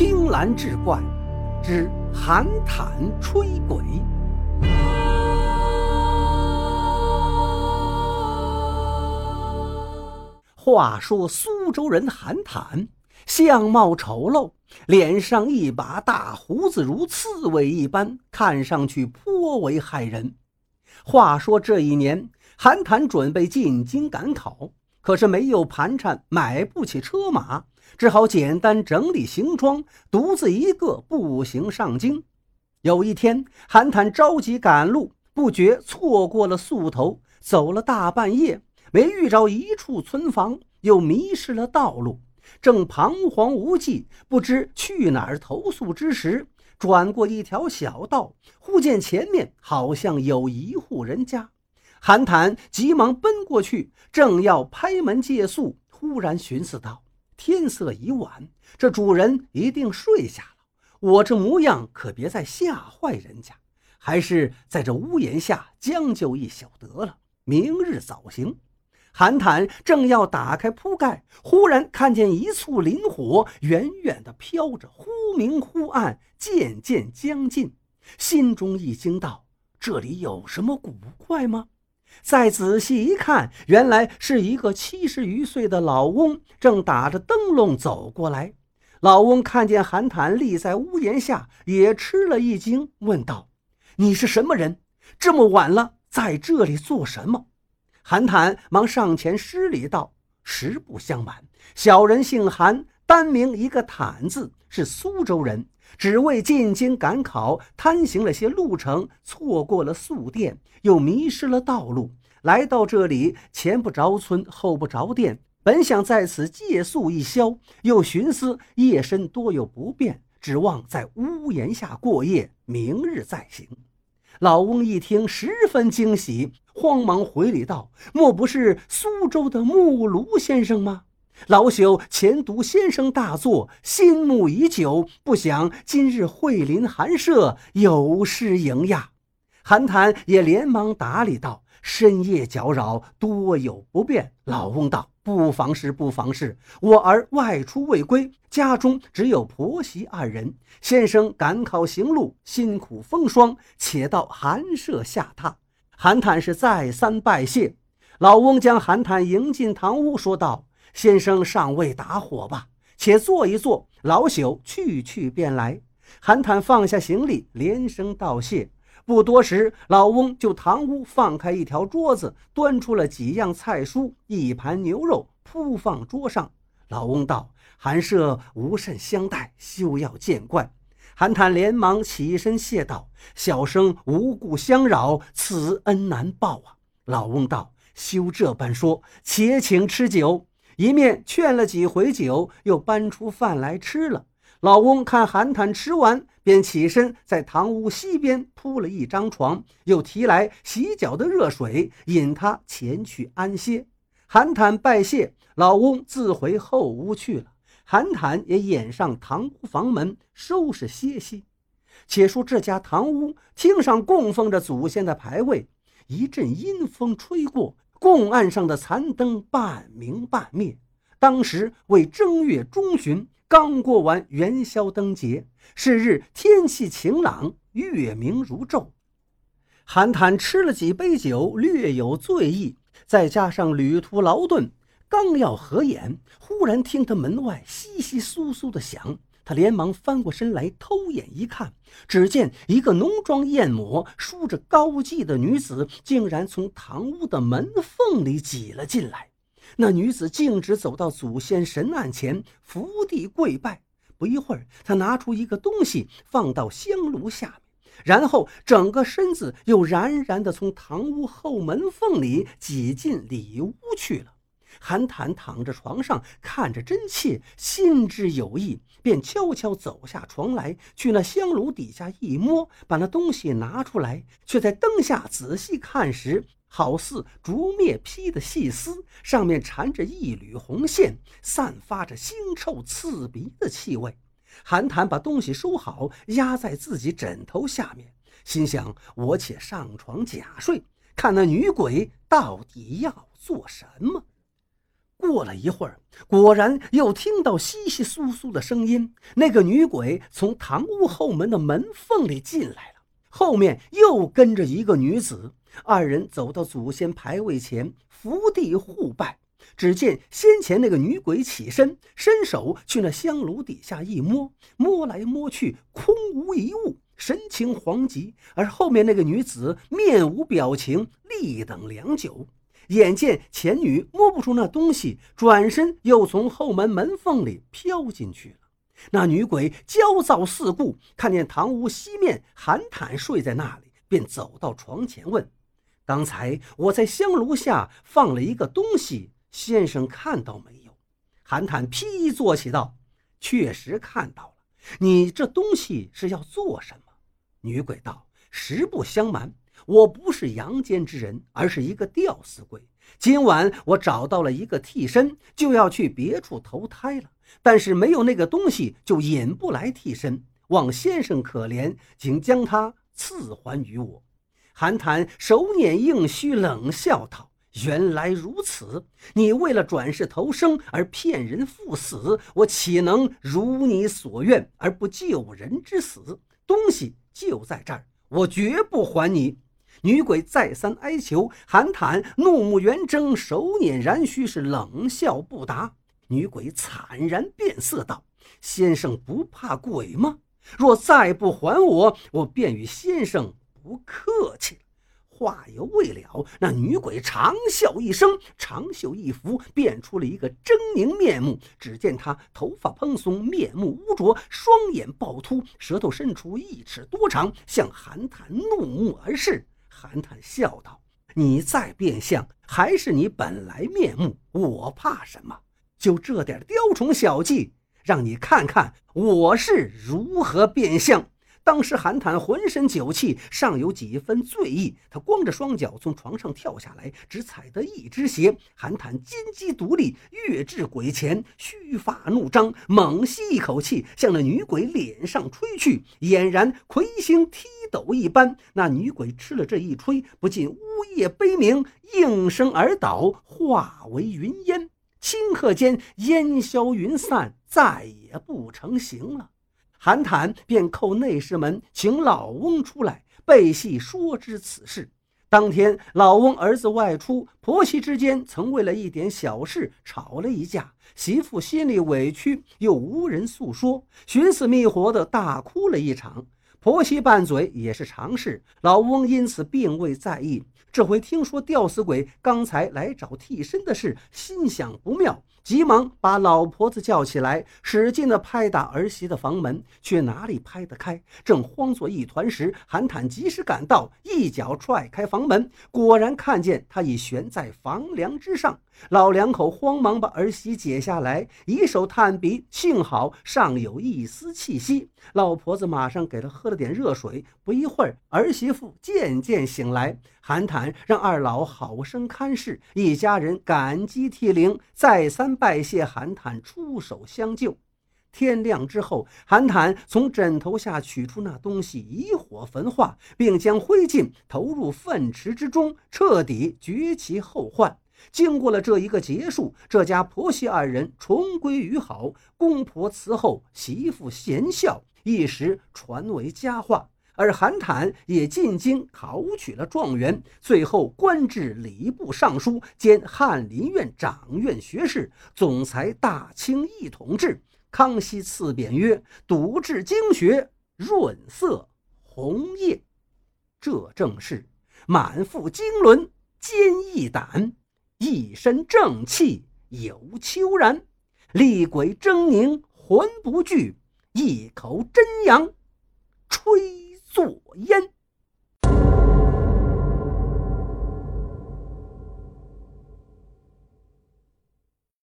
青蓝志怪之寒潭吹鬼。话说苏州人韩坦，相貌丑陋，脸上一把大胡子如刺猬一般，看上去颇为骇人。话说这一年，韩坦准备进京赶考，可是没有盘缠，买不起车马，只好简单整理行装，独自一个步行上京。有一天，韩坦着急赶路，不觉错过了宿头，走了大半夜。没遇着一处村房，又迷失了道路，正彷徨无计，不知去哪儿投宿之时，转过一条小道，忽见前面好像有一户人家。韩坦急忙奔过去，正要拍门借宿，忽然寻思道：“天色已晚，这主人一定睡下了，我这模样可别再吓坏人家，还是在这屋檐下将就一宿得了，明日早行。”韩坦正要打开铺盖，忽然看见一簇磷火远远地飘着，忽明忽暗，渐渐将近，心中一惊，道：“这里有什么古怪吗？”再仔细一看，原来是一个七十余岁的老翁，正打着灯笼走过来。老翁看见韩坦立在屋檐下，也吃了一惊，问道：“你是什么人？这么晚了，在这里做什么？”韩坦忙上前施礼道：“实不相瞒，小人姓韩，单名一个坦字，是苏州人。只为进京赶考，贪行了些路程，错过了宿店，又迷失了道路。来到这里，前不着村，后不着店，本想在此借宿一宵，又寻思夜深多有不便，指望在屋檐下过夜，明日再行。”老翁一听，十分惊喜，慌忙回礼道：“莫不是苏州的木庐先生吗？老朽前读先生大作，心慕已久，不想今日会临寒舍，有失迎呀。”韩坦也连忙打理道：“深夜搅扰，多有不便。”老翁道。不妨事，不妨事。我儿外出未归，家中只有婆媳二人。先生赶考行路，辛苦风霜，且到寒舍下榻。韩坦是再三拜谢。老翁将韩坦迎进堂屋，说道：“先生尚未打火吧？且坐一坐，老朽去去便来。”韩坦放下行李，连声道谢。不多时，老翁就堂屋放开一条桌子，端出了几样菜蔬，一盘牛肉铺放桌上。老翁道：“韩舍无甚相待，休要见怪。”韩坦连忙起身谢道：“小生无故相扰，此恩难报啊。”老翁道：“休这般说，且请吃酒。”一面劝了几回酒，又搬出饭来吃了。老翁看韩坦吃完，便起身在堂屋西边铺了一张床，又提来洗脚的热水，引他前去安歇。韩坦拜谢，老翁自回后屋去了。韩坦也掩上堂屋房门，收拾歇息。且说这家堂屋厅上供奉着祖先的牌位，一阵阴风吹过，供案上的残灯半明半灭。当时为正月中旬。刚过完元宵灯节，是日天气晴朗，月明如昼。韩坦吃了几杯酒，略有醉意，再加上旅途劳顿，刚要合眼，忽然听得门外窸窸窣窣的响。他连忙翻过身来，偷眼一看，只见一个浓妆艳抹、梳着高髻的女子，竟然从堂屋的门缝里挤了进来。那女子径直走到祖先神案前，伏地跪拜。不一会儿，她拿出一个东西放到香炉下面，然后整个身子又冉冉地从堂屋后门缝里挤进里屋去了。韩坦躺着床上，看着真切，心知有意，便悄悄走下床来，去那香炉底下一摸，把那东西拿出来，却在灯下仔细看时。好似竹篾披的细丝，上面缠着一缕红线，散发着腥臭刺鼻的气味。韩坦把东西收好，压在自己枕头下面，心想：我且上床假睡，看那女鬼到底要做什么。过了一会儿，果然又听到窸窸窣窣的声音。那个女鬼从堂屋后门的门缝里进来了，后面又跟着一个女子。二人走到祖先牌位前，伏地互拜。只见先前那个女鬼起身，伸手去那香炉底下一摸，摸来摸去，空无一物，神情惶急。而后面那个女子面无表情，立等良久。眼见前女摸不出那东西，转身又从后门门缝里飘进去了。那女鬼焦躁四顾，看见堂屋西面韩坦睡在那里，便走到床前问：“刚才我在香炉下放了一个东西，先生看到没有？”韩坦披衣坐起道：“确实看到了。你这东西是要做什么？”女鬼道：“实不相瞒。”我不是阳间之人，而是一个吊死鬼。今晚我找到了一个替身，就要去别处投胎了。但是没有那个东西，就引不来替身。望先生可怜，请将它赐还于我。韩坦手捻硬须，冷笑道：“原来如此，你为了转世投生而骗人赴死，我岂能如你所愿而不救人之死？东西就在这儿，我绝不还你。”女鬼再三哀求，韩坦怒目圆睁，手捻髯须，是冷笑不答。女鬼惨然变色道：“先生不怕鬼吗？若再不还我，我便与先生不客气了。”话犹未了，那女鬼长笑一声，长袖一拂，变出了一个狰狞面目。只见她头发蓬松，面目污浊，双眼暴突，舌头伸出一尺多长，向韩坦怒目而视。韩坦笑道：“你再变相，还是你本来面目，我怕什么？就这点雕虫小技，让你看看我是如何变相。”当时韩坦浑身酒气，尚有几分醉意。他光着双脚从床上跳下来，只踩得一只鞋。韩坦金鸡独立，跃至鬼前，须发怒张，猛吸一口气，向那女鬼脸上吹去，俨然魁星踢斗一般。那女鬼吃了这一吹，不禁呜咽悲鸣，应声而倒，化为云烟。顷刻间，烟消云散，再也不成形了。韩坦便叩内室门，请老翁出来，背戏说知此事。当天，老翁儿子外出，婆媳之间曾为了一点小事吵了一架，媳妇心里委屈，又无人诉说，寻死觅活的大哭了一场。婆媳拌嘴也是常事，老翁因此并未在意。这回听说吊死鬼刚才来找替身的事，心想不妙。急忙把老婆子叫起来，使劲地拍打儿媳的房门，却哪里拍得开？正慌作一团时，韩坦及时赶到，一脚踹开房门，果然看见他已悬在房梁之上。老两口慌忙把儿媳解下来，以手探鼻，幸好尚有一丝气息。老婆子马上给他喝了点热水，不一会儿，儿媳妇渐渐醒来。韩坦让二老好生看视，一家人感激涕零，再三拜谢韩坦出手相救。天亮之后，韩坦从枕头下取出那东西，以火焚化，并将灰烬投入粪池之中，彻底绝其后患。经过了这一个结束，这家婆媳二人重归于好，公婆伺候，媳妇贤孝，一时传为佳话。而韩坦也进京考取了状元，最后官至礼部尚书兼翰林院掌院学士，总裁大清一统制。康熙赐匾曰：“笃志经学，润色红叶。”这正是满腹经纶，坚毅胆。一身正气有秋然，厉鬼狰狞魂不惧，一口真阳吹作焉